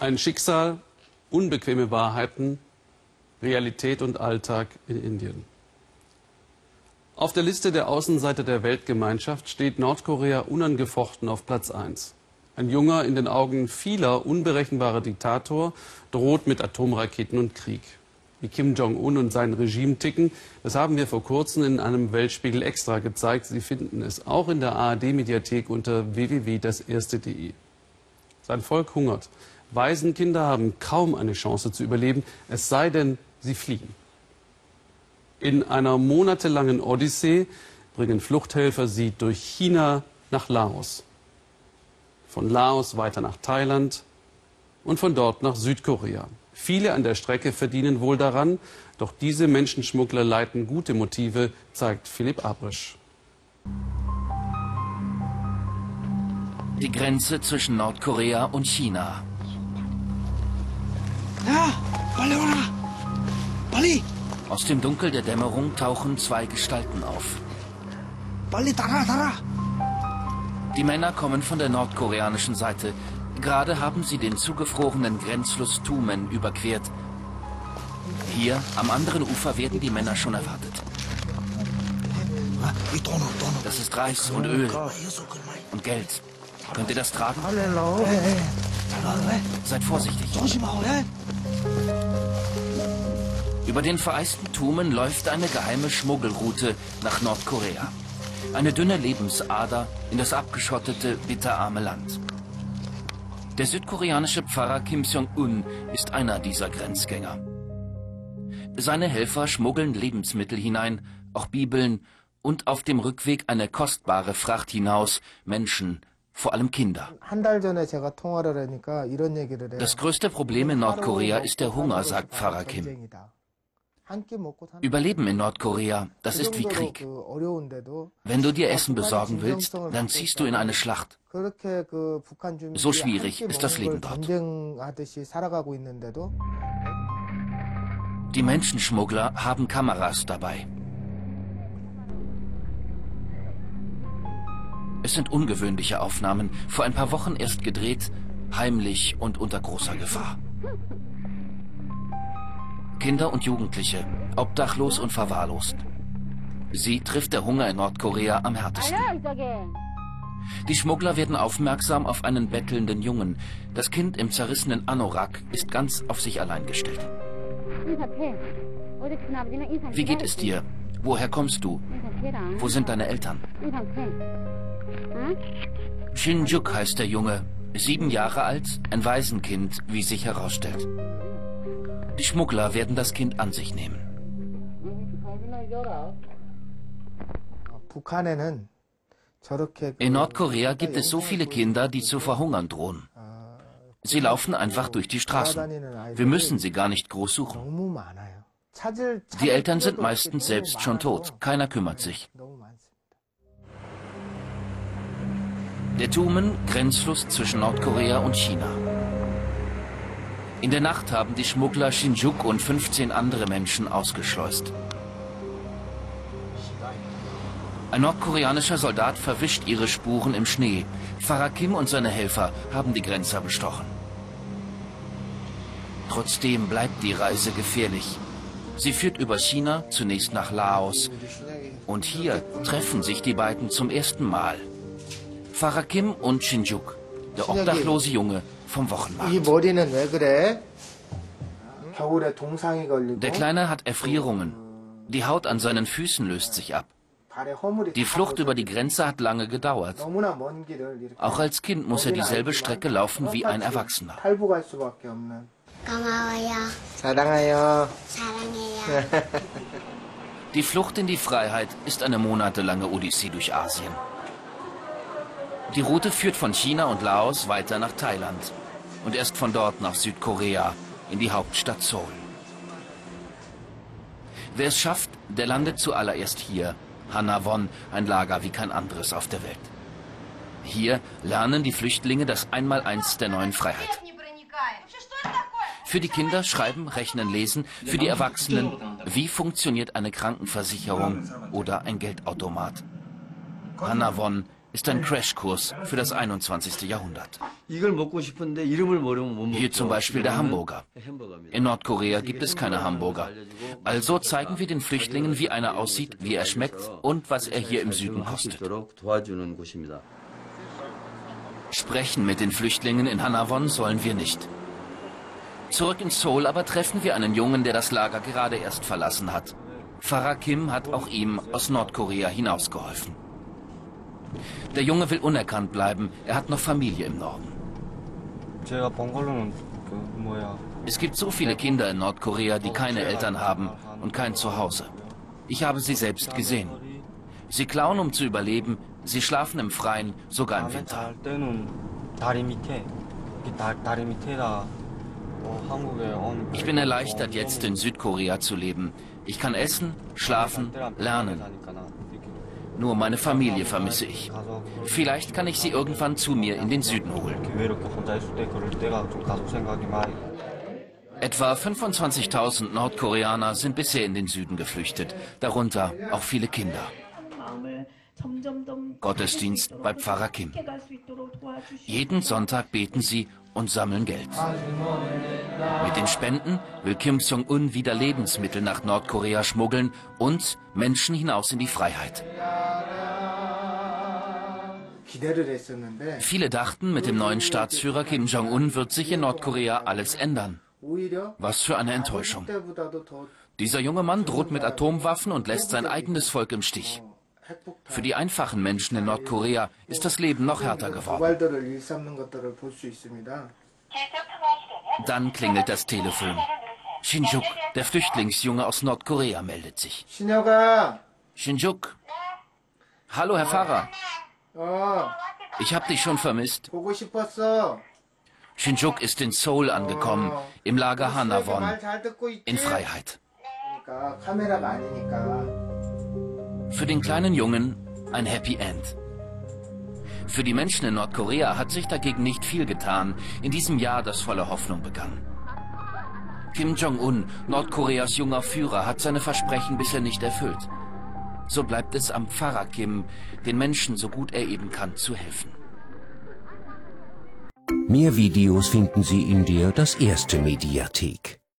Ein Schicksal, unbequeme Wahrheiten, Realität und Alltag in Indien. Auf der Liste der Außenseiter der Weltgemeinschaft steht Nordkorea unangefochten auf Platz 1. Ein junger, in den Augen vieler unberechenbarer Diktator droht mit Atomraketen und Krieg. Wie Kim Jong-un und sein Regime ticken, das haben wir vor kurzem in einem Weltspiegel extra gezeigt. Sie finden es auch in der ARD-Mediathek unter www.das-erste.de. Sein Volk hungert. Waisenkinder haben kaum eine Chance zu überleben, es sei denn, sie fliehen. In einer monatelangen Odyssee bringen Fluchthelfer sie durch China nach Laos. Von Laos weiter nach Thailand und von dort nach Südkorea. Viele an der Strecke verdienen wohl daran, doch diese Menschenschmuggler leiten gute Motive, zeigt Philipp Abrisch. Die Grenze zwischen Nordkorea und China. Ja, Ballona! Balli! Aus dem Dunkel der Dämmerung tauchen zwei Gestalten auf. Balli, tara, tara! Die Männer kommen von der nordkoreanischen Seite. Gerade haben sie den zugefrorenen Grenzfluss Tumen überquert. Hier, am anderen Ufer, werden die Männer schon erwartet. Das ist Reis und Öl und Geld. Könnt ihr das tragen? Seid vorsichtig. Über den vereisten Tumen läuft eine geheime Schmuggelroute nach Nordkorea. Eine dünne Lebensader in das abgeschottete, bitterarme Land. Der südkoreanische Pfarrer Kim Seong-un ist einer dieser Grenzgänger. Seine Helfer schmuggeln Lebensmittel hinein, auch Bibeln und auf dem Rückweg eine kostbare Fracht hinaus, Menschen, vor allem Kinder. Das größte Problem in Nordkorea ist der Hunger, sagt Pfarrer Kim. Überleben in Nordkorea, das ist wie Krieg. Wenn du dir Essen besorgen willst, dann ziehst du in eine Schlacht. So schwierig ist das Leben dort. Die Menschenschmuggler haben Kameras dabei. Es sind ungewöhnliche Aufnahmen, vor ein paar Wochen erst gedreht, heimlich und unter großer Gefahr. Kinder und Jugendliche, obdachlos und verwahrlost. Sie trifft der Hunger in Nordkorea am härtesten. Die Schmuggler werden aufmerksam auf einen bettelnden Jungen. Das Kind im zerrissenen Anorak ist ganz auf sich allein gestellt. Wie geht es dir? Woher kommst du? Wo sind deine Eltern? Shinjuk heißt der Junge, sieben Jahre alt, ein Waisenkind, wie sich herausstellt. Die Schmuggler werden das Kind an sich nehmen. In Nordkorea gibt es so viele Kinder, die zu verhungern drohen. Sie laufen einfach durch die Straßen. Wir müssen sie gar nicht groß suchen. Die Eltern sind meistens selbst schon tot. Keiner kümmert sich. Der Tumen, Grenzfluss zwischen Nordkorea und China. In der Nacht haben die Schmuggler Shinjuk und 15 andere Menschen ausgeschleust. Ein nordkoreanischer Soldat verwischt ihre Spuren im Schnee. Pfarrer Kim und seine Helfer haben die Grenzer bestochen. Trotzdem bleibt die Reise gefährlich. Sie führt über China, zunächst nach Laos. Und hier treffen sich die beiden zum ersten Mal. Pfarrer Kim und Shinjuk, der obdachlose Junge vom Wochenmarkt. Der Kleine hat Erfrierungen. Die Haut an seinen Füßen löst sich ab. Die Flucht über die Grenze hat lange gedauert. Auch als Kind muss er dieselbe Strecke laufen wie ein Erwachsener. Die Flucht in die Freiheit ist eine monatelange Odyssee durch Asien. Die Route führt von China und Laos weiter nach Thailand und erst von dort nach Südkorea in die Hauptstadt Seoul. Wer es schafft, der landet zuallererst hier. Hanawon, ein Lager wie kein anderes auf der Welt. Hier lernen die Flüchtlinge das Einmaleins der neuen Freiheit. Für die Kinder schreiben, rechnen, lesen, für die Erwachsenen, wie funktioniert eine Krankenversicherung oder ein Geldautomat. Hanawon, ist ein Crashkurs für das 21. Jahrhundert. Hier zum Beispiel der Hamburger. In Nordkorea gibt es keine Hamburger. Also zeigen wir den Flüchtlingen, wie einer aussieht, wie er schmeckt und was er hier im Süden kostet. Sprechen mit den Flüchtlingen in Hanawon sollen wir nicht. Zurück in Seoul aber treffen wir einen Jungen, der das Lager gerade erst verlassen hat. Farah Kim hat auch ihm aus Nordkorea hinausgeholfen. Der Junge will unerkannt bleiben. Er hat noch Familie im Norden. Es gibt so viele Kinder in Nordkorea, die keine Eltern haben und kein Zuhause. Ich habe sie selbst gesehen. Sie klauen, um zu überleben. Sie schlafen im Freien, sogar im Winter. Ich bin erleichtert, jetzt in Südkorea zu leben. Ich kann essen, schlafen, lernen. Nur meine Familie vermisse ich. Vielleicht kann ich sie irgendwann zu mir in den Süden holen. Etwa 25.000 Nordkoreaner sind bisher in den Süden geflüchtet, darunter auch viele Kinder. Gottesdienst bei Pfarrer Kim. Jeden Sonntag beten sie und sammeln Geld. Mit den Spenden will Kim Jong-un wieder Lebensmittel nach Nordkorea schmuggeln und Menschen hinaus in die Freiheit. Viele dachten, mit dem neuen Staatsführer Kim Jong-un wird sich in Nordkorea alles ändern. Was für eine Enttäuschung. Dieser junge Mann droht mit Atomwaffen und lässt sein eigenes Volk im Stich. Für die einfachen Menschen in Nordkorea ist das Leben noch härter geworden. Dann klingelt das Telefon. Shinjuk, der Flüchtlingsjunge aus Nordkorea, meldet sich. Shinjuk. Hallo, Herr Pfarrer. Ich habe dich schon vermisst. Shinjuk ist in Seoul angekommen, im Lager Hanawon, in Freiheit. Für den kleinen Jungen ein Happy End. Für die Menschen in Nordkorea hat sich dagegen nicht viel getan in diesem Jahr, das voller Hoffnung begann. Kim Jong-un, Nordkoreas junger Führer, hat seine Versprechen bisher nicht erfüllt. So bleibt es am Pfarrer Kim, den Menschen so gut er eben kann, zu helfen. Mehr Videos finden Sie in der Das Erste Mediathek.